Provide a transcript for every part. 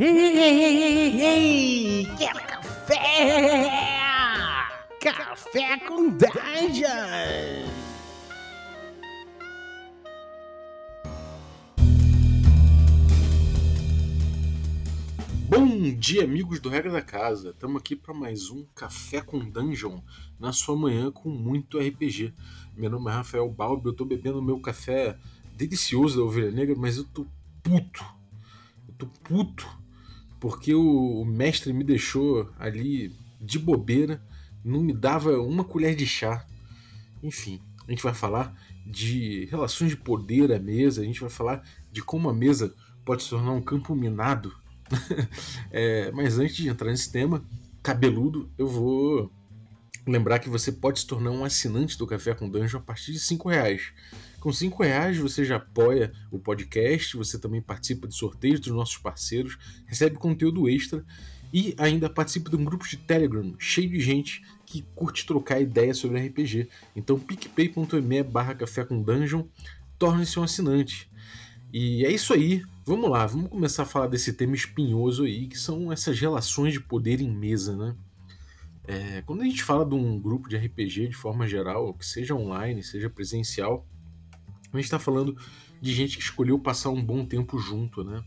Ei, ei, ei, ei, ei, quer café? Café com Dungeon! Bom dia, amigos do Regra da Casa. Estamos aqui para mais um Café com Dungeon na sua manhã com muito RPG. Meu nome é Rafael Balbi, eu estou bebendo meu café delicioso da Ovelha Negra, mas eu tô puto. Eu tô puto porque o, o mestre me deixou ali de bobeira, não me dava uma colher de chá. Enfim, a gente vai falar de relações de poder à mesa, a gente vai falar de como a mesa pode se tornar um campo minado é, mas antes de entrar nesse tema cabeludo, eu vou lembrar que você pode se tornar um assinante do Café com Dungeon a partir de 5 reais. Com 5 reais você já apoia o podcast, você também participa de sorteios dos nossos parceiros, recebe conteúdo extra e ainda participa de um grupo de Telegram cheio de gente que curte trocar ideias sobre RPG. Então picpay.me barra café com dungeon, torne-se um assinante. E é isso aí. Vamos lá, vamos começar a falar desse tema espinhoso aí, que são essas relações de poder em mesa, né? É, quando a gente fala de um grupo de RPG de forma geral, que seja online, seja presencial, a gente está falando de gente que escolheu passar um bom tempo junto, né?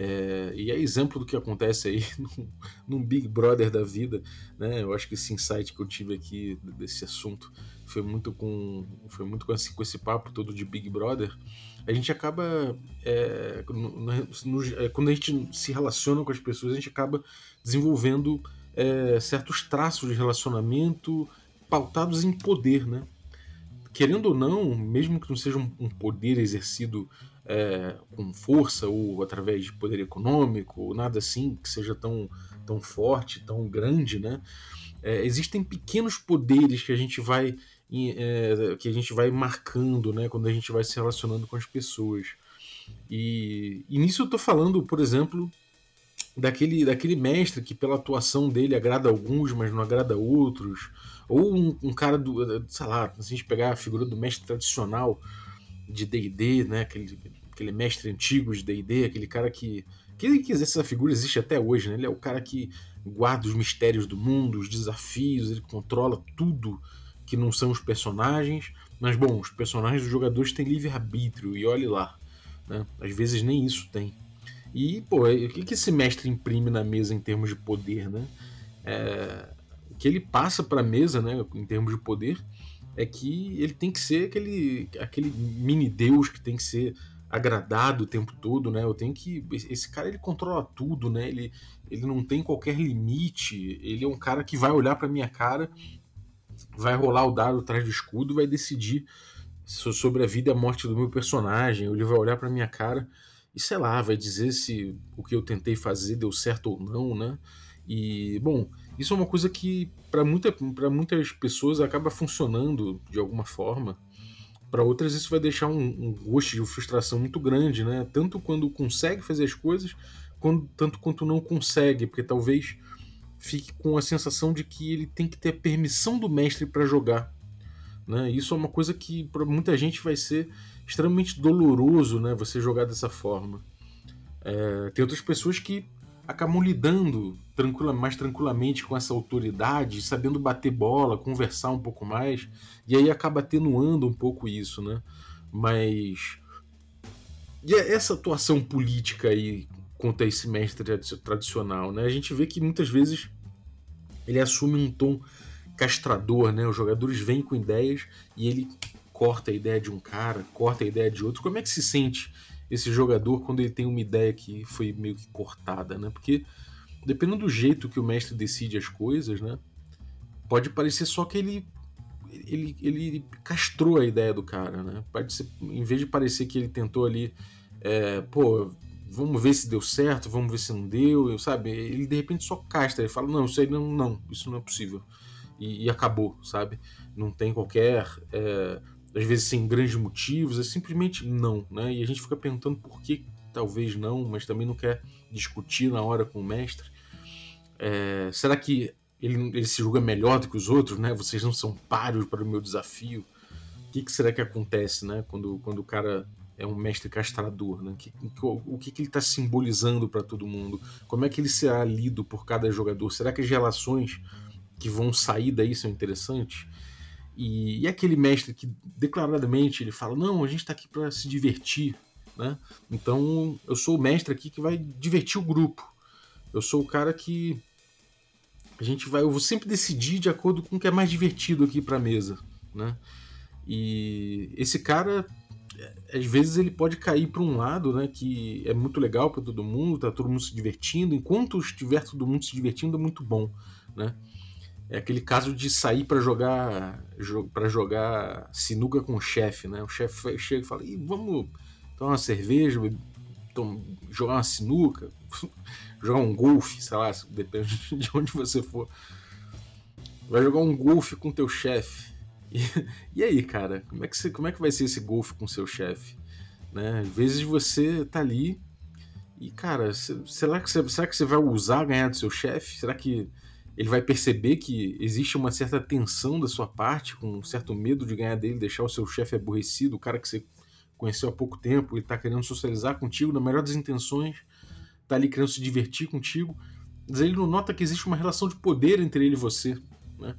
É, e é exemplo do que acontece aí num, num, Big Brother da vida, né? Eu acho que esse insight que eu tive aqui desse assunto foi muito com foi muito com esse, com esse papo todo de Big Brother. A gente acaba é, no, no, é, quando a gente se relaciona com as pessoas, a gente acaba desenvolvendo é, certos traços de relacionamento pautados em poder, né? Querendo ou não, mesmo que não seja um, poder exercido é, com força ou através de poder econômico, ou nada assim que seja tão, tão forte, tão grande, né? É, existem pequenos poderes que a gente vai é, que a gente vai marcando, né? Quando a gente vai se relacionando com as pessoas. E, e nisso eu estou falando, por exemplo, daquele, daquele mestre que pela atuação dele agrada alguns, mas não agrada outros. Ou um, um cara do, sei lá, se a gente pegar a figura do mestre tradicional de D&D, né? Aquele, aquele mestre antigo de D&D, aquele cara que que, que essa figura existe até hoje, né? Ele é o cara que guarda os mistérios do mundo, os desafios, ele controla tudo que não são os personagens. Mas bom, os personagens dos jogadores têm livre arbítrio e olhe lá, né? Às vezes nem isso tem. E pô, o que, que esse mestre imprime na mesa em termos de poder, né? É, que ele passa para a mesa, né? Em termos de poder é que ele tem que ser aquele, aquele mini deus que tem que ser agradado o tempo todo, né? Eu tenho que esse cara ele controla tudo, né? Ele, ele não tem qualquer limite. Ele é um cara que vai olhar para minha cara, vai rolar o dado atrás do escudo, vai decidir sobre a vida e a morte do meu personagem. Ele vai olhar para minha cara e sei lá, vai dizer se o que eu tentei fazer deu certo ou não, né? E bom, isso é uma coisa que para muita, muitas pessoas acaba funcionando de alguma forma. Para outras isso vai deixar um, um gosto de frustração muito grande, né? Tanto quando consegue fazer as coisas, quando, tanto quanto não consegue, porque talvez fique com a sensação de que ele tem que ter a permissão do mestre para jogar. Né? Isso é uma coisa que para muita gente vai ser extremamente doloroso, né? Você jogar dessa forma. É, tem outras pessoas que acabam lidando tranquila, mais tranquilamente com essa autoridade, sabendo bater bola, conversar um pouco mais, e aí acaba atenuando um pouco isso, né? Mas. E é essa atuação política aí contra esse mestre tradicional, né? A gente vê que muitas vezes ele assume um tom castrador, né? Os jogadores vêm com ideias e ele corta a ideia de um cara, corta a ideia de outro. Como é que se sente esse jogador quando ele tem uma ideia que foi meio que cortada, né? Porque dependendo do jeito que o mestre decide as coisas, né? Pode parecer só que ele ele, ele castrou a ideia do cara, né? Pode ser, em vez de parecer que ele tentou ali, é, pô, vamos ver se deu certo, vamos ver se não deu, sabe? Ele de repente só castra, ele fala, não, isso aí não, não, isso não é possível. E, e acabou, sabe? Não tem qualquer é, às vezes sem grandes motivos, é simplesmente não, né? E a gente fica perguntando por que talvez não, mas também não quer discutir na hora com o mestre. É, será que ele, ele, se julga melhor do que os outros, né? Vocês não são páreos para o meu desafio. O que, que será que acontece, né? Quando, quando o cara é um mestre castrador, né? Que, que, o que, que ele está simbolizando para todo mundo? Como é que ele será lido por cada jogador? Será que as relações que vão sair daí são interessantes? E, e aquele mestre que declaradamente ele fala: não, a gente está aqui para se divertir, né? Então eu sou o mestre aqui que vai divertir o grupo. Eu sou o cara que a gente vai, eu vou sempre decidir de acordo com o que é mais divertido aqui para a mesa, né? E esse cara, às vezes ele pode cair para um lado, né, que é muito legal para todo mundo, tá todo mundo se divertindo, enquanto estiver todo mundo se divertindo é muito bom, né? É aquele caso de sair para jogar para jogar sinuca com o chefe, né? O chefe chega e fala: Ih, "Vamos tomar uma cerveja, jogar uma sinuca, jogar um golfe, sei lá, depende de onde você for. Vai jogar um golfe com teu chefe. E, e, aí, cara, como é, que você, como é que vai ser esse golfe com seu chefe? Né? Às vezes você tá ali e, cara, será que você, será que você vai usar ganhar do seu chefe? Será que ele vai perceber que existe uma certa tensão da sua parte, com um certo medo de ganhar dele, deixar o seu chefe aborrecido, o cara que você conheceu há pouco tempo e tá querendo socializar contigo na melhor das intenções, tá ali querendo se divertir contigo, mas ele não nota que existe uma relação de poder entre ele e você, né?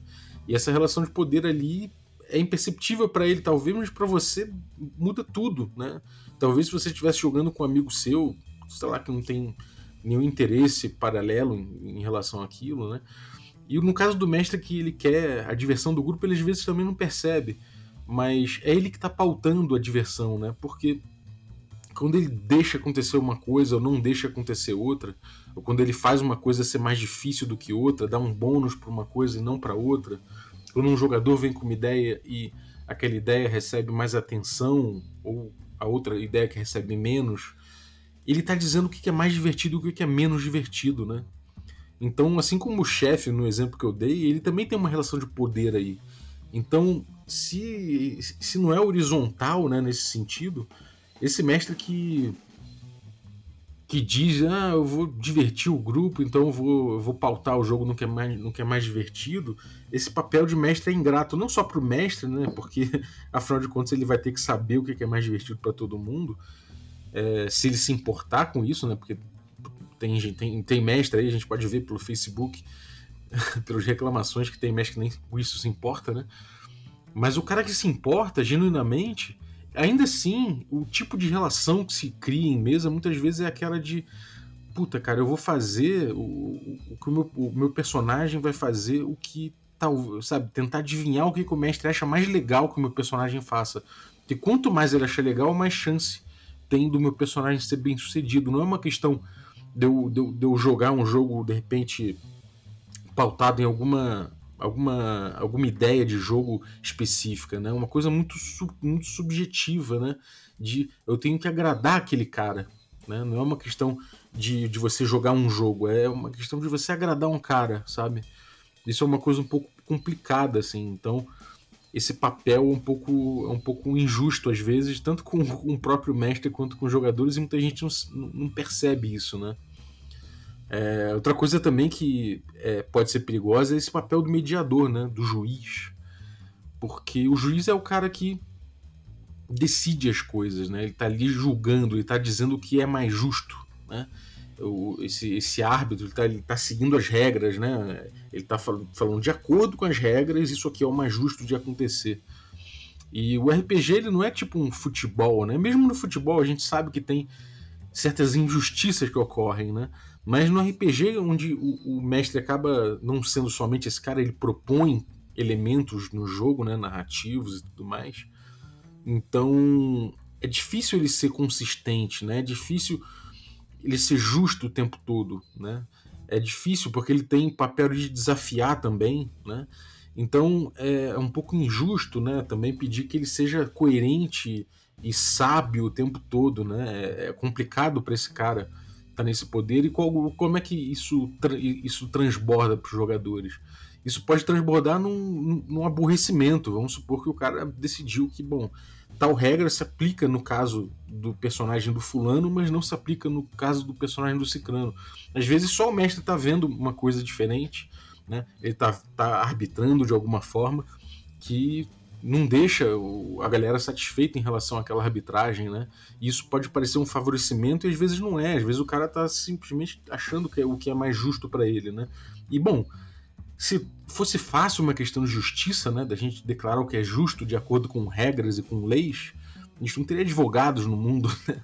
E essa relação de poder ali é imperceptível para ele, talvez, mas para você muda tudo, né? Talvez se você estivesse jogando com um amigo seu, sei lá, que não tem nenhum interesse paralelo em, em relação àquilo, né? E no caso do mestre que ele quer a diversão do grupo, ele às vezes também não percebe mas é ele que está pautando a diversão, né? Porque quando ele deixa acontecer uma coisa ou não deixa acontecer outra, ou quando ele faz uma coisa ser mais difícil do que outra, dá um bônus para uma coisa e não para outra, quando um jogador vem com uma ideia e aquela ideia recebe mais atenção ou a outra ideia que recebe menos, ele está dizendo o que é mais divertido e o que é menos divertido, né? Então, assim como o chefe no exemplo que eu dei, ele também tem uma relação de poder aí. Então, se, se não é horizontal né, nesse sentido, esse mestre que que diz, ah, eu vou divertir o grupo, então eu vou, eu vou pautar o jogo no que, é mais, no que é mais divertido, esse papel de mestre é ingrato, não só para o mestre, né, porque afinal de contas ele vai ter que saber o que é mais divertido para todo mundo, é, se ele se importar com isso, né, porque tem, tem, tem mestre aí, a gente pode ver pelo Facebook, pelas reclamações que tem mestre que nem com isso se importa, né, mas o cara que se importa genuinamente, ainda assim, o tipo de relação que se cria em mesa muitas vezes é aquela de puta, cara, eu vou fazer o, o que o meu, o meu personagem vai fazer o que tal, sabe, tentar adivinhar o que, que o mestre acha mais legal que o meu personagem faça. Porque quanto mais ele acha legal, mais chance tem do meu personagem ser bem sucedido. Não é uma questão de eu, de de eu jogar um jogo, de repente, pautado em alguma alguma, alguma ideia de jogo específica, né? Uma coisa muito, muito subjetiva, né? De eu tenho que agradar aquele cara, né? Não é uma questão de, de você jogar um jogo, é uma questão de você agradar um cara, sabe? Isso é uma coisa um pouco complicada, assim. Então, esse papel é um pouco, é um pouco injusto às vezes, tanto com, com o próprio mestre quanto com os jogadores, e muita gente não, não percebe isso, né? É, outra coisa também que é, pode ser perigosa é esse papel do mediador, né, do juiz. Porque o juiz é o cara que decide as coisas, né? ele está ali julgando, ele está dizendo o que é mais justo. Né? Esse, esse árbitro está tá seguindo as regras, né? ele está falando, falando de acordo com as regras, isso aqui é o mais justo de acontecer. E o RPG ele não é tipo um futebol, né? Mesmo no futebol a gente sabe que tem certas injustiças que ocorrem, né? Mas no RPG, onde o, o, mestre acaba não sendo somente esse cara, ele propõe elementos no jogo, né, narrativos e tudo mais. Então é difícil ele ser consistente, né? É difícil ele ser justo o tempo todo, né? É difícil porque ele tem papel de desafiar também, né? Então é um pouco injusto, né? Também pedir que ele seja coerente e sábio o tempo todo, né? É, é complicado para esse cara tá nesse poder e qual, como é que isso, isso transborda para os jogadores. Isso pode transbordar num, num aborrecimento. Vamos supor que o cara decidiu que, bom, tal regra se aplica no caso do personagem do fulano, mas não se aplica no caso do personagem do ciclano. Às vezes só o mestre está vendo uma coisa diferente, né? ele está tá arbitrando de alguma forma que não deixa a galera satisfeita em relação àquela arbitragem, né? E isso pode parecer um favorecimento e às vezes não é. Às vezes o cara tá simplesmente achando que é o que é mais justo para ele, né? E bom, se fosse fácil uma questão de justiça, né, da gente declarar o que é justo de acordo com regras e com leis, a gente não teria advogados no mundo, né?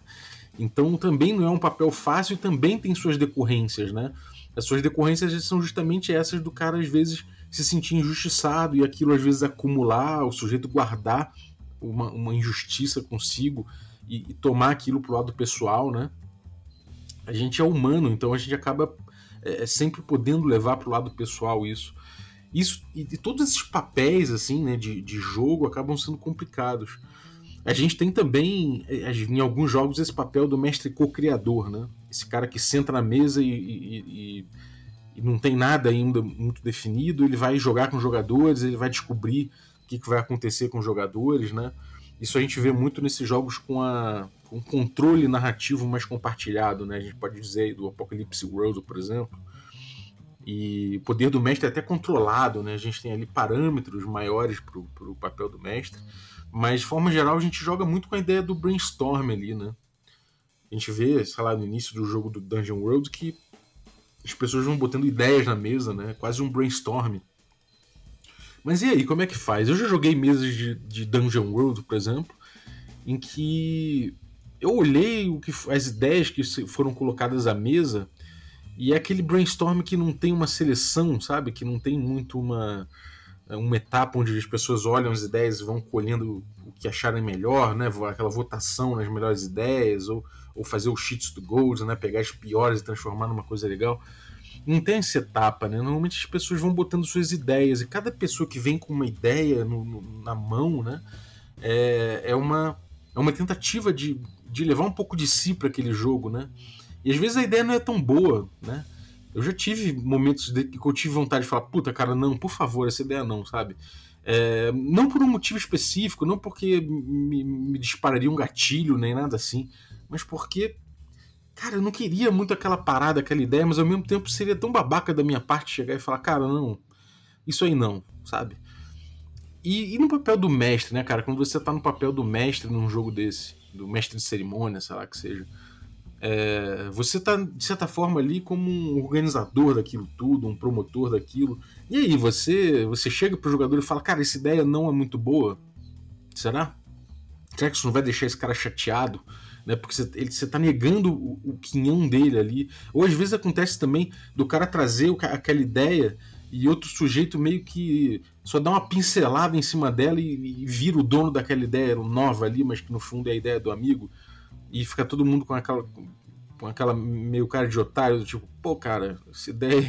Então também não é um papel fácil e também tem suas decorrências, né? As suas decorrências são justamente essas do cara às vezes se sentir injustiçado e aquilo às vezes acumular, o sujeito guardar uma, uma injustiça consigo e, e tomar aquilo pro lado pessoal, né? A gente é humano, então a gente acaba é, é sempre podendo levar pro lado pessoal isso. Isso e, e todos esses papéis assim, né, de, de jogo acabam sendo complicados. A gente tem também, é, em alguns jogos, esse papel do mestre co-criador, né? Esse cara que senta na mesa e, e, e não tem nada ainda muito definido, ele vai jogar com jogadores, ele vai descobrir o que, que vai acontecer com os jogadores, né? Isso a gente vê muito nesses jogos com a com controle narrativo mais compartilhado, né? A gente pode dizer do Apocalypse World, por exemplo. E o poder do mestre é até controlado, né? A gente tem ali parâmetros maiores para o papel do mestre. Mas, de forma geral, a gente joga muito com a ideia do brainstorm ali, né? A gente vê, sei lá, no início do jogo do Dungeon World que as pessoas vão botando ideias na mesa, né? Quase um brainstorm. Mas e aí, como é que faz? Eu já joguei mesas de, de Dungeon World, por exemplo, em que eu olhei o que, as ideias que foram colocadas à mesa e é aquele brainstorm que não tem uma seleção, sabe? Que não tem muito uma, uma etapa onde as pessoas olham as ideias e vão colhendo o que acharem melhor, né? Aquela votação nas melhores ideias, ou ou fazer o cheats do Gold, né? Pegar as piores e transformar numa coisa legal. Não tem essa etapa, né? Normalmente as pessoas vão botando suas ideias e cada pessoa que vem com uma ideia no, no, na mão, né? É, é, uma, é uma tentativa de, de levar um pouco de si para aquele jogo, né? E às vezes a ideia não é tão boa, né? Eu já tive momentos de, que eu tive vontade de falar, puta, cara, não, por favor, essa ideia não, sabe? É, não por um motivo específico, não porque me, me dispararia um gatilho nem nada assim, mas porque, cara, eu não queria muito aquela parada, aquela ideia, mas ao mesmo tempo seria tão babaca da minha parte chegar e falar, cara, não, isso aí não, sabe? E, e, no papel do mestre, né, cara? Quando você tá no papel do mestre num jogo desse, do mestre de cerimônia, sei lá que seja, é, você tá, de certa forma, ali como um organizador daquilo tudo, um promotor daquilo. E aí, você, você chega pro jogador e fala, cara, essa ideia não é muito boa. Será? Será que isso não vai deixar esse cara chateado? Né? Porque você, ele, você tá negando o, o quinhão dele ali. Ou às vezes acontece também do cara trazer o, aquela ideia e outro sujeito meio que só dá uma pincelada em cima dela e, e, vira o dono daquela ideia nova ali, mas que no fundo é a ideia do amigo. E fica todo mundo com aquela, com aquela meio cara de otário, tipo, pô, cara, essa ideia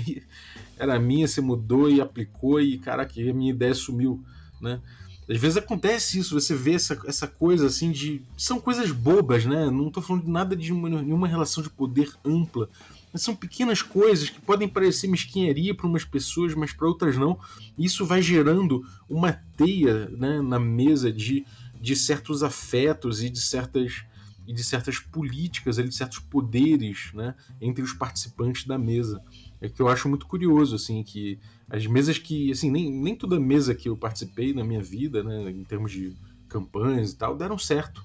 era minha, você mudou e aplicou e, cara, que a minha ideia sumiu, né? Às vezes acontece isso, você vê essa, essa coisa assim de. São coisas bobas, né? Não tô falando de nada de uma, nenhuma relação de poder ampla. Mas são pequenas coisas que podem parecer mesquinharia para umas pessoas, mas para outras não. Isso vai gerando uma teia né, na mesa de, de certos afetos e de certas e de certas políticas, de certos poderes né, entre os participantes da mesa. É que eu acho muito curioso, assim, que as mesas que, assim, nem, nem toda mesa que eu participei na minha vida, né, em termos de campanhas e tal, deram certo.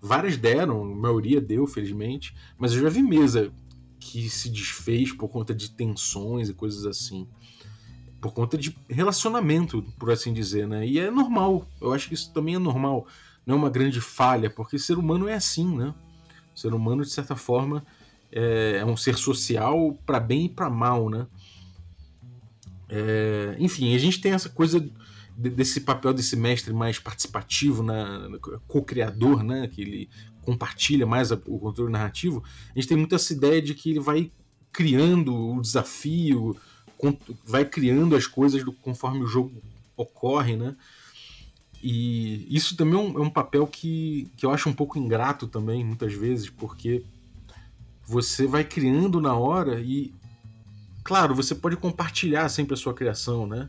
Várias deram, a maioria deu, felizmente, mas eu já vi mesa que se desfez por conta de tensões e coisas assim. Por conta de relacionamento, por assim dizer, né? E é normal, eu acho que isso também é normal. Não é uma grande falha, porque ser humano é assim, né? O ser humano, de certa forma, é, é um ser social para bem e para mal, né? É, enfim, a gente tem essa coisa desse papel desse mestre mais participativo, né, co-criador, né, que ele compartilha mais o controle narrativo. A gente tem muito essa ideia de que ele vai criando o desafio, vai criando as coisas conforme o jogo ocorre, né? E isso também é um, é um papel que, que eu acho um pouco ingrato também, muitas vezes, porque você vai criando na hora e claro, você pode compartilhar sempre a sua criação, né?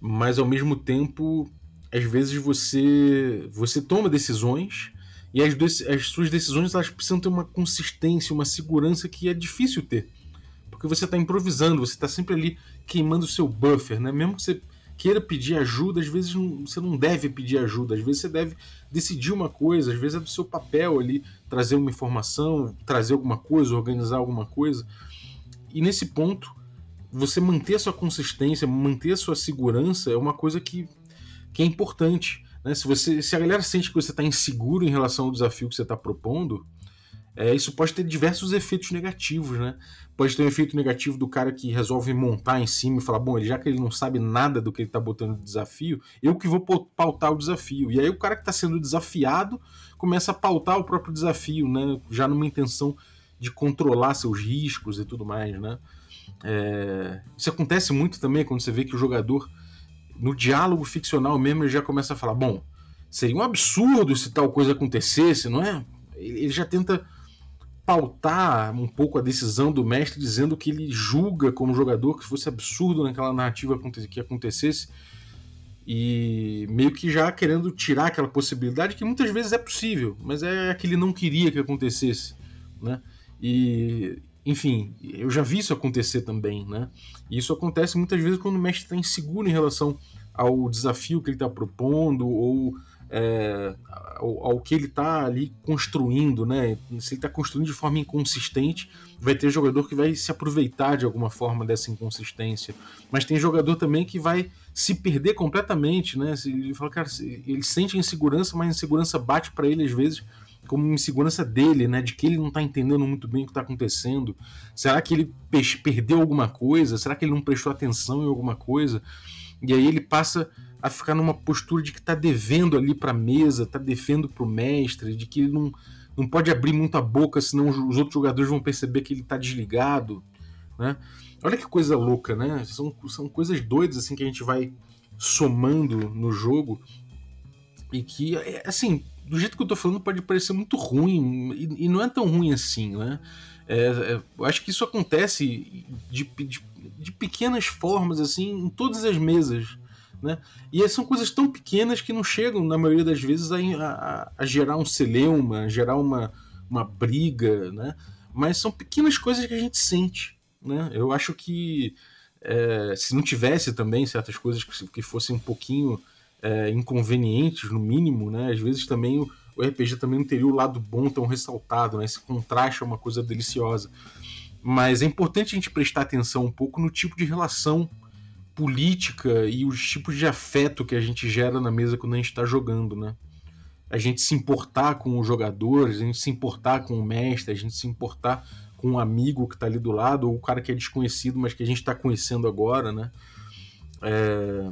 Mas ao mesmo tempo, às vezes você você toma decisões e as, as suas decisões elas precisam ter uma consistência, uma segurança que é difícil ter. Porque você está improvisando, você está sempre ali queimando o seu buffer, né? Mesmo que você queira pedir ajuda, às vezes não, você não deve pedir ajuda, às vezes você deve decidir uma coisa, às vezes é do seu papel ali trazer uma informação, trazer alguma coisa, organizar alguma coisa. E nesse ponto, você manter sua consistência, manter sua segurança é uma coisa que, que é importante. Né? Se, você, se a galera sente que você está inseguro em relação ao desafio que você está propondo, é, isso pode ter diversos efeitos negativos, né? Pode ter um efeito negativo do cara que resolve montar em cima e falar, bom, já que ele não sabe nada do que ele está botando de desafio, eu que vou pautar o desafio. E aí o cara que está sendo desafiado começa a pautar o próprio desafio, né? Já numa intenção de controlar seus riscos e tudo mais, né? É... Isso acontece muito também quando você vê que o jogador, no diálogo ficcional mesmo, ele já começa a falar, bom, seria um absurdo se tal coisa acontecesse, não é? Ele já tenta pautar um pouco a decisão do mestre, dizendo que ele julga como jogador que fosse absurdo naquela narrativa que acontecesse, e meio que já querendo tirar aquela possibilidade que muitas vezes é possível, mas é que ele não queria que acontecesse, né? E enfim, eu já vi isso acontecer também, né? E isso acontece muitas vezes quando o mestre está inseguro em relação ao desafio que ele está propondo ou é, ao, ao, que ele está ali construindo, né? Se ele está construindo de forma inconsistente, vai ter jogador que vai se aproveitar de alguma forma dessa inconsistência. Mas tem jogador também que vai se perder completamente, né? Ele fala, cara, ele sente insegurança, mas a insegurança bate para ele às vezes como insegurança dele, né? De que ele não está entendendo muito bem o que está acontecendo. Será que ele perdeu alguma coisa? Será que ele não prestou atenção em alguma coisa? E aí ele passa a ficar numa postura de que está devendo ali para a mesa, está devendo para o mestre, de que ele não, não pode abrir muito a boca, senão os outros jogadores vão perceber que ele está desligado. Né? Olha que coisa louca, né? São, são coisas doidas assim que a gente vai somando no jogo e que, é, assim, do jeito que eu tô falando pode parecer muito ruim e, e não é tão ruim assim, né? É, é, eu acho que isso acontece de, de, de, pequenas formas, assim, em todas as mesas né? E são coisas tão pequenas que não chegam, na maioria das vezes, a, a, a gerar um celeuma, a gerar uma, uma briga, né? mas são pequenas coisas que a gente sente. Né? Eu acho que é, se não tivesse também certas coisas que, que fossem um pouquinho é, inconvenientes, no mínimo, né? às vezes também o, o RPG também não teria o lado bom tão ressaltado, né? esse contraste é uma coisa deliciosa. Mas é importante a gente prestar atenção um pouco no tipo de relação política e os tipos de afeto que a gente gera na mesa quando a gente está jogando, né? A gente se importar com os jogadores, a gente se importar com o mestre, a gente se importar com um amigo que está ali do lado, ou o cara que é desconhecido, mas que a gente está conhecendo agora, né? É...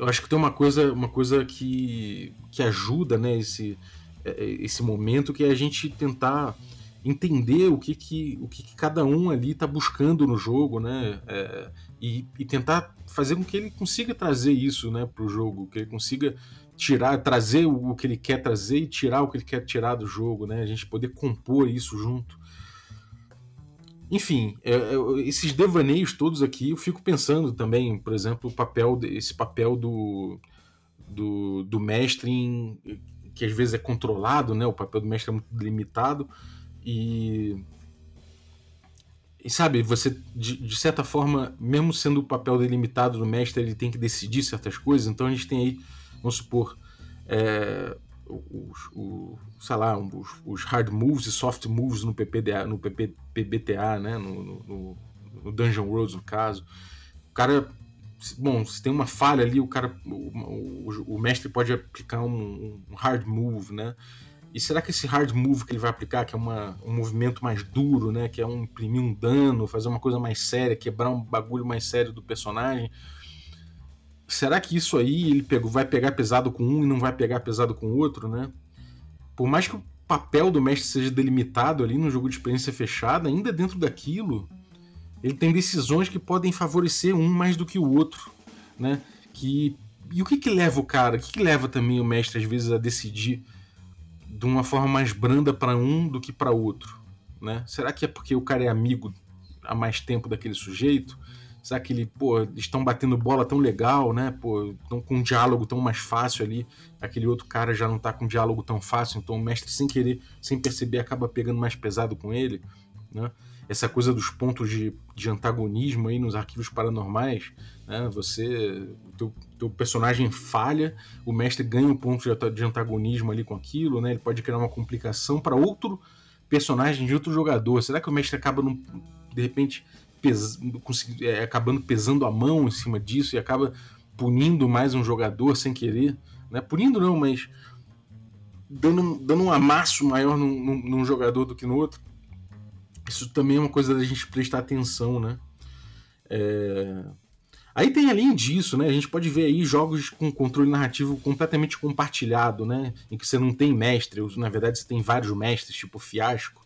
Eu acho que tem uma coisa, uma coisa que, que ajuda, né, esse, é, esse momento, que é a gente tentar entender o que, que, o que, que cada um ali está buscando no jogo, né? É, e, e, tentar fazer com que ele consiga trazer isso né, para o jogo, que ele consiga tirar, trazer o, que ele quer trazer e tirar o que ele quer tirar do jogo, né? A gente poder compor isso junto. Enfim, é, é, esses devaneios todos aqui, eu fico pensando também, por exemplo, o papel, esse papel do, do, do mestre em, que às vezes é controlado, né? O papel do mestre é muito limitado e e sabe, você, de, de, certa forma, mesmo sendo o papel delimitado do mestre, ele tem que decidir certas coisas. Então a gente tem aí, vamos supor, é, os, sei lá, os, os, hard moves e soft moves no PPDA, no PP, PBTA, né? No, no, no, Dungeon Worlds, no caso. O cara, bom, se tem uma falha ali, o cara, o, o, o mestre pode aplicar um, um hard move, né? E será que esse hard move que ele vai aplicar, que é uma, um movimento mais duro, né? Que é um imprimir um dano, fazer uma coisa mais séria, quebrar um bagulho mais sério do personagem. Será que isso aí ele pegou, vai pegar pesado com um e não vai pegar pesado com o outro, né? Por mais que o papel do mestre seja delimitado ali no jogo de experiência fechada, ainda dentro daquilo, ele tem decisões que podem favorecer um mais do que o outro, né? Que e o que que leva o cara? O que, que leva também o mestre às vezes a decidir de uma forma mais branda para um do que para outro, né? Será que é porque o cara é amigo há mais tempo daquele sujeito? Será que pô, estão batendo bola tão legal, né? Pô, estão com um diálogo tão mais fácil ali. Aquele outro cara já não tá com um diálogo tão fácil, então o mestre sem querer, sem perceber, acaba pegando mais pesado com ele, né? essa coisa dos pontos de, de antagonismo aí nos arquivos paranormais, né? Você, teu, teu personagem falha, o mestre ganha um ponto de, de antagonismo ali com aquilo, né? Ele pode criar uma complicação para outro personagem de outro jogador. Será que o mestre acaba num, de repente pes, é, acabando pesando a mão em cima disso e acaba punindo mais um jogador sem querer? Né? Punindo não, mas dando, dando um amasso maior num, num, num jogador do que no outro. Isso também é uma coisa da gente prestar atenção, né? É... Aí tem além disso, né? A gente pode ver aí jogos com controle narrativo completamente compartilhado, né? Em que você não tem mestre, na verdade você tem vários mestres, tipo Fiasco,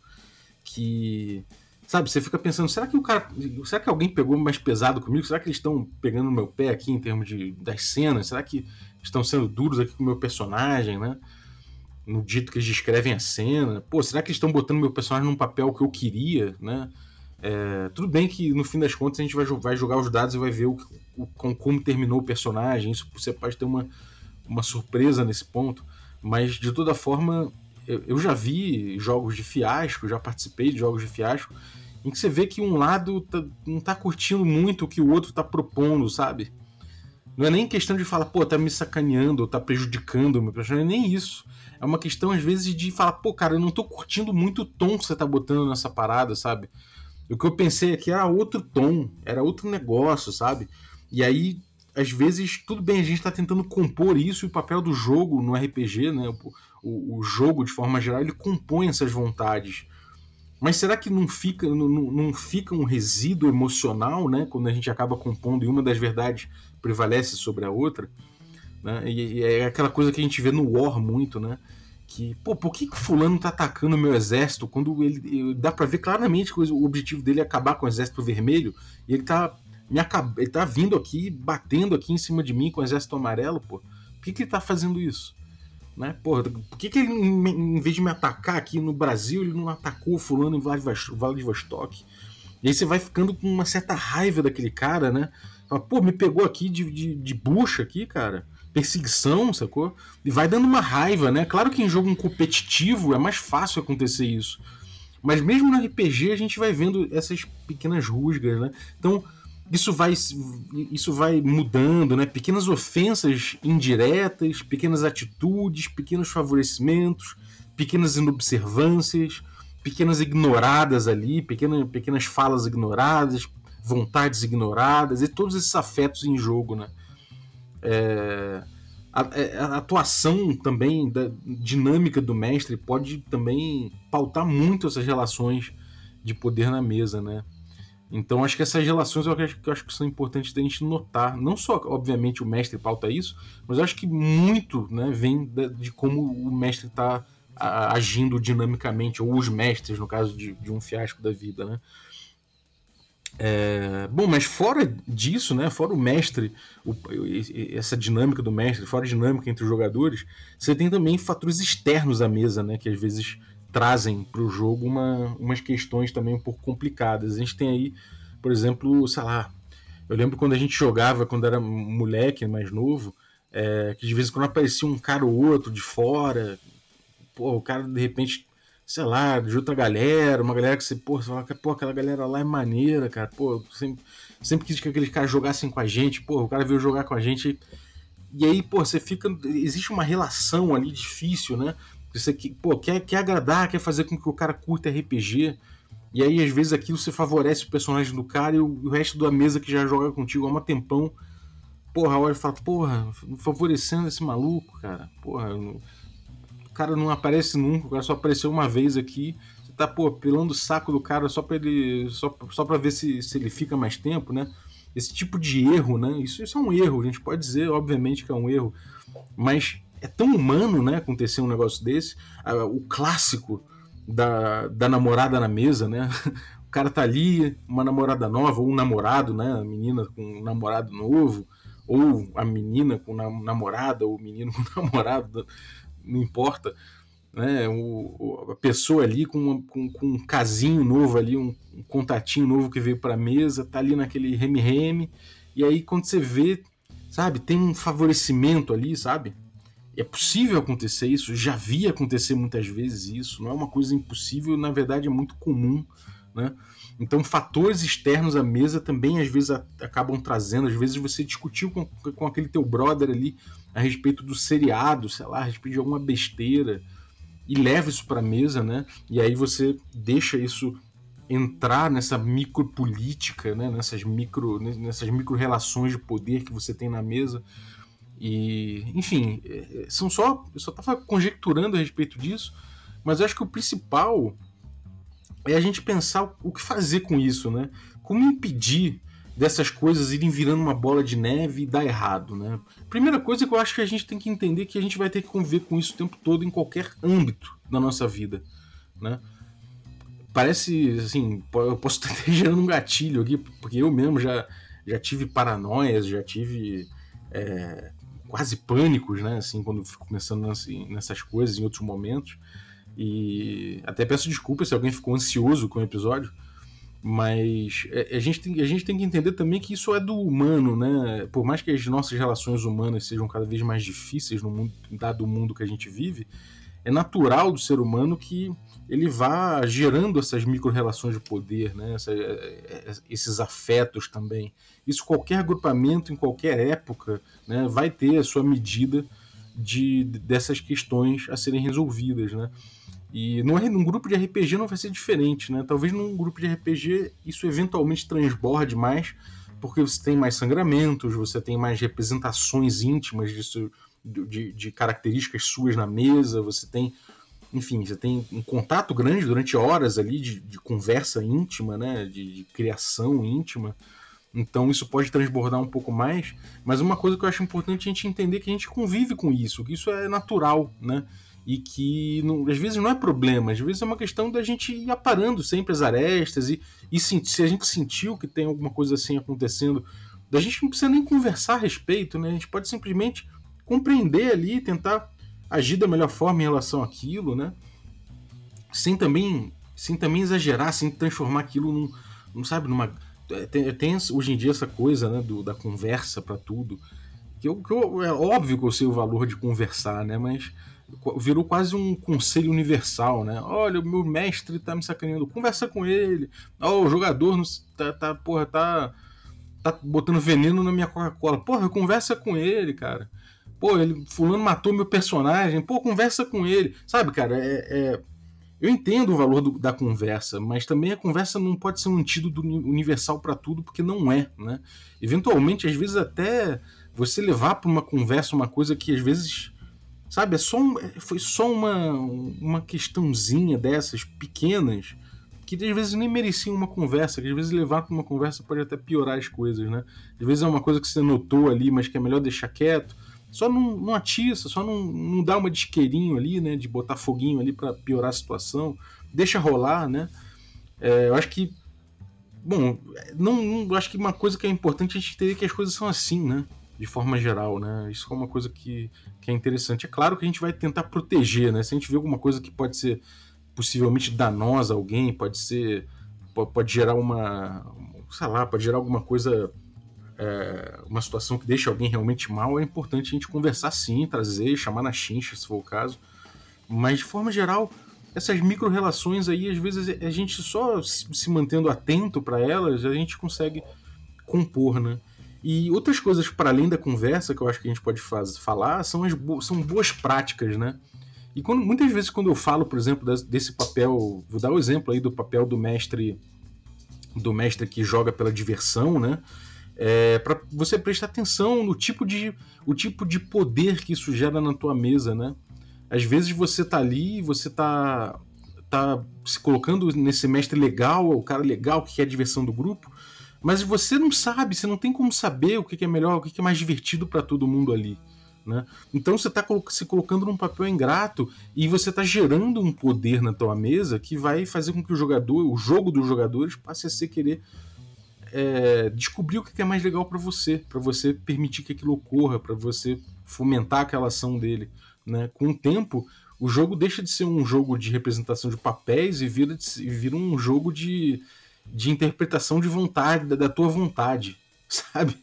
que sabe, você fica pensando, será que o cara, será que alguém pegou mais pesado comigo? Será que eles estão pegando no meu pé aqui em termos de das cenas? Será que estão sendo duros aqui com o meu personagem, né? no dito que eles descrevem a cena. Pô, será que eles estão botando meu personagem num papel que eu queria, né? É, tudo bem que no fim das contas a gente vai, vai jogar os dados e vai ver o, o, como terminou o personagem. Isso você pode ter uma, uma surpresa nesse ponto. Mas de toda forma, eu, já vi jogos de fiasco, já participei de jogos de fiasco, em que você vê que um lado tá, não tá curtindo muito o que o outro tá propondo, sabe? Não é nem questão de falar, pô, tá me sacaneando, ou tá prejudicando meu personagem, nem isso. É uma questão, às vezes, de falar, pô, cara, eu não tô curtindo muito o tom que você tá botando nessa parada, sabe? O que eu pensei aqui era outro tom, era outro negócio, sabe? E aí, às vezes, tudo bem, a gente tá tentando compor isso e o papel do jogo no RPG, né? O, o, jogo, de forma geral, ele compõe essas vontades. Mas será que não fica, não, não fica um resíduo emocional, né? Quando a gente acaba compondo e uma das verdades prevalece sobre a outra? Né? E, e, é aquela coisa que a gente vê no War muito, né? Que, pô, por que, que fulano tá atacando o meu exército quando ele. Dá pra ver claramente que o objetivo dele é acabar com o exército vermelho e ele tá. Me acab... Ele tá vindo aqui, batendo aqui em cima de mim com o exército amarelo, pô. Por que, que ele tá fazendo isso? Né? Porra, por que, que ele, em vez de me atacar aqui no Brasil, ele não atacou fulano em Vladivostok? E aí você vai ficando com uma certa raiva daquele cara, né? Fala, pô, me pegou aqui de, de, de bucha aqui, cara perseguição, sacou? E vai dando uma raiva, né? Claro que em jogo competitivo é mais fácil acontecer isso. Mas mesmo no RPG a gente vai vendo essas pequenas rusgas, né? Então, isso vai isso vai mudando, né? Pequenas ofensas indiretas, pequenas atitudes, pequenos favorecimentos, pequenas inobservâncias, pequenas ignoradas ali, pequenas, pequenas falas ignoradas, vontades ignoradas e todos esses afetos em jogo, né? É, é, a, a, atuação também da dinâmica do mestre pode também pautar muito essas relações de poder na mesa, né? Então acho que essas relações eu acho, eu acho que são importantes da gente notar. Não só, obviamente, o mestre pauta isso, mas acho que muito né, vem de, de como o mestre está agindo dinamicamente, ou os mestres, no caso de, de um fiasco da vida, né? É, bom, mas fora disso, né, fora o mestre, o, essa dinâmica do mestre, fora a dinâmica entre os jogadores, você tem também fatores externos à mesa, né, que às vezes trazem para o jogo uma, umas questões também um pouco complicadas. A gente tem aí, por exemplo, sei lá, eu lembro quando a gente jogava, quando era moleque, mais novo, é, que de vez em quando aparecia um cara ou outro de fora, pô, o cara de repente sei lá, de outra galera, uma galera que você, pô, você fala, pô, aquela galera lá é maneira, cara, pô, sempre, sempre quis que aqueles caras jogassem com a gente, pô, o cara veio jogar com a gente. E aí, pô, você fica. Existe uma relação ali difícil, né? Você pô, quer, quer agradar, quer fazer com que o cara curta RPG. E aí, às vezes, aquilo você favorece o personagem do cara e o, o resto da mesa que já joga contigo há um tempão. Porra, olha e fala, porra, favorecendo esse maluco, cara. Porra, cara não aparece nunca, o cara só apareceu uma vez aqui. Você tá, pô, pelando o saco do cara só pra ele. Só, só pra ver se, se ele fica mais tempo, né? Esse tipo de erro, né? Isso, isso é um erro, a gente pode dizer, obviamente, que é um erro. Mas é tão humano, né, acontecer um negócio desse. O clássico da, da namorada na mesa, né? O cara tá ali, uma namorada nova, ou um namorado, né? A menina com um namorado novo, ou a menina com namorada, ou o menino com namorado não importa. Né, o, a pessoa ali com, com, com, um casinho novo ali, um, um contatinho novo que veio para a mesa, tá ali naquele reme-reme, e aí quando você vê, sabe, tem um favorecimento ali, sabe? É possível acontecer isso, já vi acontecer muitas vezes isso, não é uma coisa impossível, na verdade é muito comum, né? Então, fatores externos à mesa também às vezes acabam trazendo. Às vezes você discutiu com, com aquele teu brother ali a respeito do seriado, sei lá, a respeito de alguma besteira e leva isso para a mesa, né? E aí você deixa isso entrar nessa micropolítica, né? Nessas micro, nessas micro relações de poder que você tem na mesa. E, enfim, é, é, são só, eu só estava conjecturando a respeito disso, mas eu acho que o principal é a gente pensar o que fazer com isso, né? Como impedir dessas coisas irem virando uma bola de neve e dar errado, né? Primeira coisa que eu acho que a gente tem que entender que a gente vai ter que conviver com isso o tempo todo em qualquer âmbito da nossa vida, né? Parece, assim, eu posso estar gerando um gatilho aqui, porque eu mesmo já, já tive paranoias, já tive é, quase pânicos, né? Assim, quando fico pensando nessas coisas em outros momentos. E até peço desculpas se alguém ficou ansioso com o episódio, mas é, a gente, tem, a gente tem que entender também que isso é do humano, né? Por mais que as nossas relações humanas sejam cada vez mais difíceis no mundo, dado o mundo que a gente vive, é natural do ser humano que ele vá gerando essas micro-relações de poder, né? Essa, é, é, esses afetos também. Isso qualquer agrupamento, em qualquer época, né, vai ter a sua medida de, dessas questões a serem resolvidas, né? E num, num grupo de RPG não vai ser diferente, né? Talvez num grupo de RPG isso eventualmente transborde mais, porque você tem mais sangramentos, você tem mais representações íntimas disso, de, de características suas na mesa, você tem enfim, você tem um contato grande durante horas ali de, de conversa íntima, né, de, de, criação íntima. Então isso pode transbordar um pouco mais, mas uma coisa que eu acho importante é a gente entender que a gente convive com isso, que isso é natural, né? e que não, às vezes não é problema, às vezes é uma questão da gente ir aparando sempre as arestas e, e se, se a gente sentiu que tem alguma coisa assim acontecendo, da gente não precisa nem conversar a respeito, né? A gente pode simplesmente compreender ali, tentar agir da melhor forma em relação àquilo, né? Sem também, sem também exagerar, sem transformar aquilo num, não sabe, numa tem, tem, hoje em dia essa coisa, né, do, da conversa para tudo. Que, eu, que eu, é óbvio que eu sei o valor de conversar, né? Mas virou quase um conselho universal, né? Olha, o meu mestre tá me sacaneando, conversa com ele. Ó, oh, o jogador tá, tá, porra, tá, tá botando veneno na minha Coca-Cola. Porra, conversa com ele, cara. Pô, ele, fulano matou meu personagem. Pô, conversa com ele. Sabe, cara, é, é eu entendo o valor do, da conversa, mas também a conversa não pode ser um antídoto universal para tudo, porque não é, né? Eventualmente, às vezes até você levar para uma conversa uma coisa que às vezes Sabe, é só um, é, foi só uma, uma questãozinha dessas pequenas que às vezes nem mereciam uma conversa, que às vezes levar para uma conversa pode até piorar as coisas, né? Às vezes é uma coisa que você notou ali, mas que é melhor deixar quieto. Só não, não atiça, só não, não dá uma disqueirinho ali, né? De botar foguinho ali para piorar a situação. Deixa rolar, né? É, eu acho que. Bom, não, não, acho que uma coisa que é importante é a gente entender que as coisas são assim, né? de forma geral, né? Isso é uma coisa que, que é interessante. É claro que a gente vai tentar proteger, né? Se a gente vê alguma coisa que pode ser possivelmente danosa a alguém, pode ser. pode gerar uma. sei lá, pode gerar alguma coisa. É, uma situação que deixa alguém realmente mal, é importante a gente conversar sim, trazer, chamar na chincha, se for o caso. Mas de forma geral, essas micro-relações aí, às vezes a gente só se mantendo atento para elas, a gente consegue compor, né? E outras coisas para além da conversa que eu acho que a gente pode faz, falar são, as bo são boas práticas, né? E quando, muitas vezes quando eu falo, por exemplo, desse papel, vou dar o um exemplo aí do papel do mestre do mestre que joga pela diversão, né? É, para você prestar atenção no tipo de o tipo de poder que isso gera na tua mesa, né? Às vezes você tá ali, você tá tá se colocando nesse mestre legal, o cara legal que é a diversão do grupo, mas você não sabe, você não tem como saber o que é melhor, o que é mais divertido para todo mundo ali. Né? Então você está se colocando num papel ingrato e você está gerando um poder na tua mesa que vai fazer com que o jogador, o jogo dos jogadores, passe a ser querer é, descobrir o que é mais legal para você, para você permitir que aquilo ocorra, para você fomentar aquela ação dele. Né? Com o tempo, o jogo deixa de ser um jogo de representação de papéis e vira, de, vira um jogo de de interpretação de vontade, da, da tua vontade, sabe?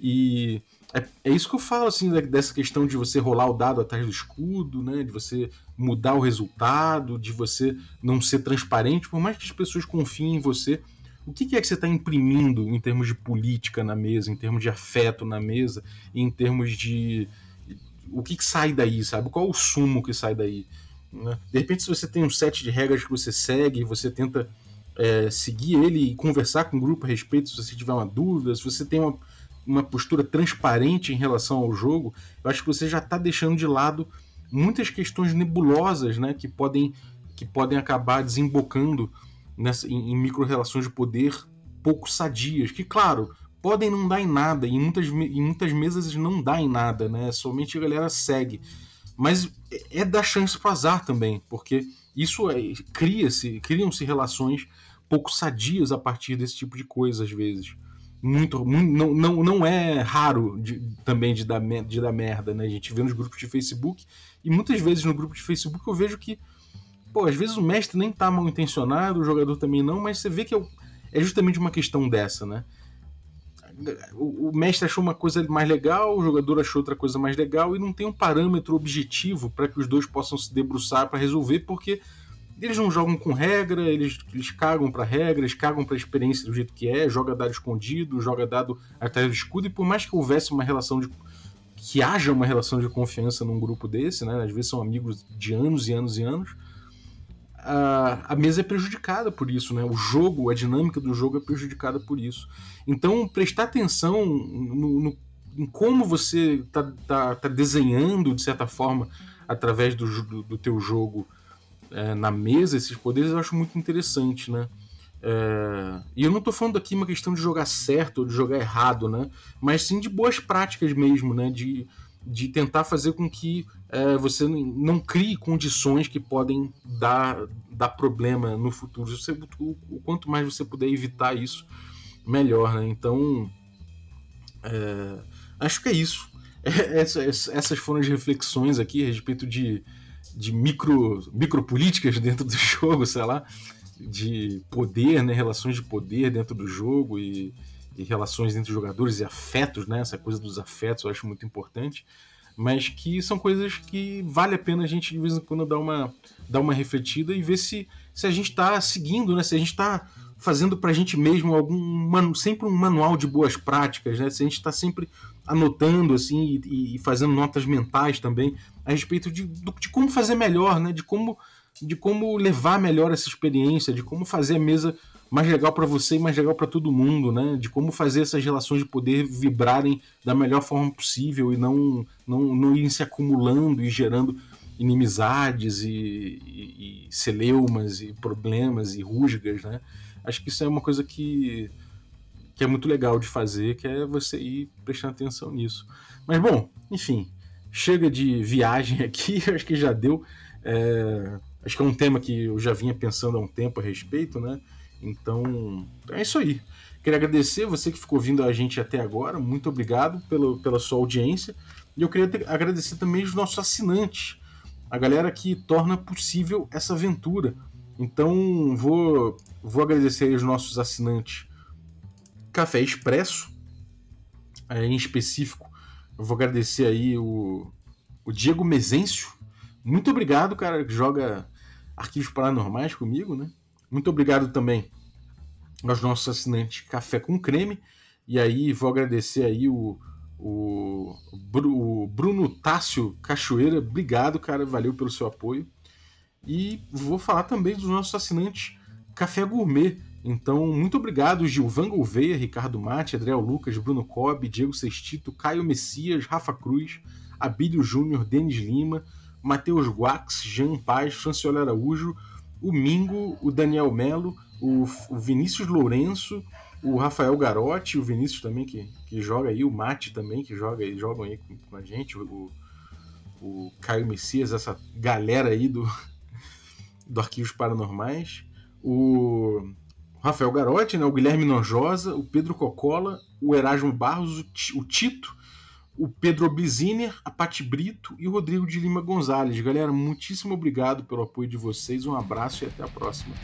E é, é, isso que eu falo, assim, dessa questão de você rolar o dado atrás do escudo, né? De você mudar o resultado, de você não ser transparente, por mais que as pessoas confiem em você, o que é que você está imprimindo em termos de política na mesa, em termos de afeto na mesa, em termos de. O que, que sai daí, sabe? Qual o sumo que sai daí? Né? De repente, se você tem um set de regras que você segue você tenta é, seguir ele e conversar com o grupo a respeito, se você tiver uma dúvida, se você tem uma, uma postura transparente em relação ao jogo, eu acho que você já está deixando de lado muitas questões nebulosas né, que, podem, que podem acabar desembocando nessa, em, em micro-relações de poder pouco sadias, que, claro, podem não dar em nada, em muitas, em muitas mesas não dá em nada, né? Somente a galera segue. Mas é, é dar chance para azar também, porque isso é, cria-se, criam-se relações pouco sadias a partir desse tipo de coisa, às vezes. Muito, muito não, não, não é raro de, também de dar, de dar merda, né? A gente vê nos grupos de Facebook, e muitas vezes no grupo de Facebook eu vejo que pô, às vezes o mestre nem tá mal intencionado, o jogador também não, mas você vê que é, é justamente uma questão dessa, né? O, mestre achou uma coisa mais legal, o jogador achou outra coisa mais legal e não tem um parâmetro objetivo para que os dois possam se debruçar para resolver, porque eles não jogam com regra, eles, eles cagam para regra, eles cagam para experiência do jeito que é, joga dado escondido, joga dado atrás do escudo, e por mais que houvesse uma relação de. que haja uma relação de confiança num grupo desse, né? Às vezes são amigos de anos e anos e anos a, a mesa é prejudicada por isso, né? O jogo, a dinâmica do jogo é prejudicada por isso. Então, prestar atenção no, no em como você está tá, tá desenhando, de certa forma, através do, do, do teu jogo é, na mesa, esses poderes, eu acho muito interessante, né? É, e eu não estou falando aqui uma questão de jogar certo ou de jogar errado, né? Mas sim de boas práticas mesmo, né? De, de tentar fazer com que é, você não crie condições que podem dar, dar problema no futuro. Você, o, o, quanto mais você puder evitar isso, melhor. Né? Então, é, acho que é isso. É, essas, essas foram as reflexões aqui a respeito de, de micro, micropolíticas dentro do jogo, sei lá, de poder, né? relações de poder dentro do jogo e e relações entre jogadores e afetos, né? Essa coisa dos afetos eu acho muito importante. Mas que são coisas que vale a pena a gente de vez em quando dar uma, dar uma refletida e ver se, se a gente está seguindo, né? Se a gente está fazendo para a gente mesmo algum sempre um manual de boas práticas, né? Se a gente está sempre anotando assim e, e, fazendo notas mentais também a respeito de, de como fazer melhor, né? De como de como levar melhor essa experiência, de como fazer a mesa mais legal para você e mais legal para todo mundo, né? De como fazer essas relações de poder vibrarem da melhor forma possível e não, não, não irem se acumulando e gerando inimizades e, e, e celeumas e problemas e rusgas, né? Acho que isso é uma coisa que, que é muito legal de fazer, que é você ir prestando atenção nisso. Mas bom, enfim, chega de viagem aqui, acho que já deu. É, acho que é um tema que eu já vinha pensando há um tempo a respeito, né? Então, é isso aí. Queria agradecer você que ficou vindo a gente até agora. Muito obrigado pelo, pela sua audiência. E eu queria ter, agradecer também os nossos assinantes, a galera que torna possível essa aventura. Então, vou, vou agradecer os nossos assinantes Café Expresso, é, em específico. Eu vou agradecer aí o, o Diego Mezencio. Muito obrigado, cara, que joga arquivos paranormais comigo, né? Muito obrigado também aos nossos assinantes Café com Creme. E aí vou agradecer aí o, o, o Bruno Tássio Cachoeira. Obrigado, cara. Valeu pelo seu apoio. E vou falar também dos nossos assinantes Café Gourmet. Então, muito obrigado, Gilvan Gouveia, Ricardo Mate, Adriel Lucas, Bruno Cobb, Diego Sextito, Caio Messias, Rafa Cruz, Abílio Júnior, Denis Lima, Matheus Guax, Jean Paz, Franciola Araújo, o Mingo, o Daniel Melo, o, o Vinícius Lourenço, o Rafael Garotti, o Vinícius também que, que joga aí, o Mate também que joga aí, jogam aí com, com a gente, o, o Caio Messias, essa galera aí do, do Arquivos Paranormais, o Rafael Garotti, né, o Guilherme Nojosa, o Pedro Cocola, o Erasmo Barros, o Tito, o Pedro Biziner, a Pati Brito e o Rodrigo de Lima Gonzalez. Galera, muitíssimo obrigado pelo apoio de vocês, um abraço e até a próxima.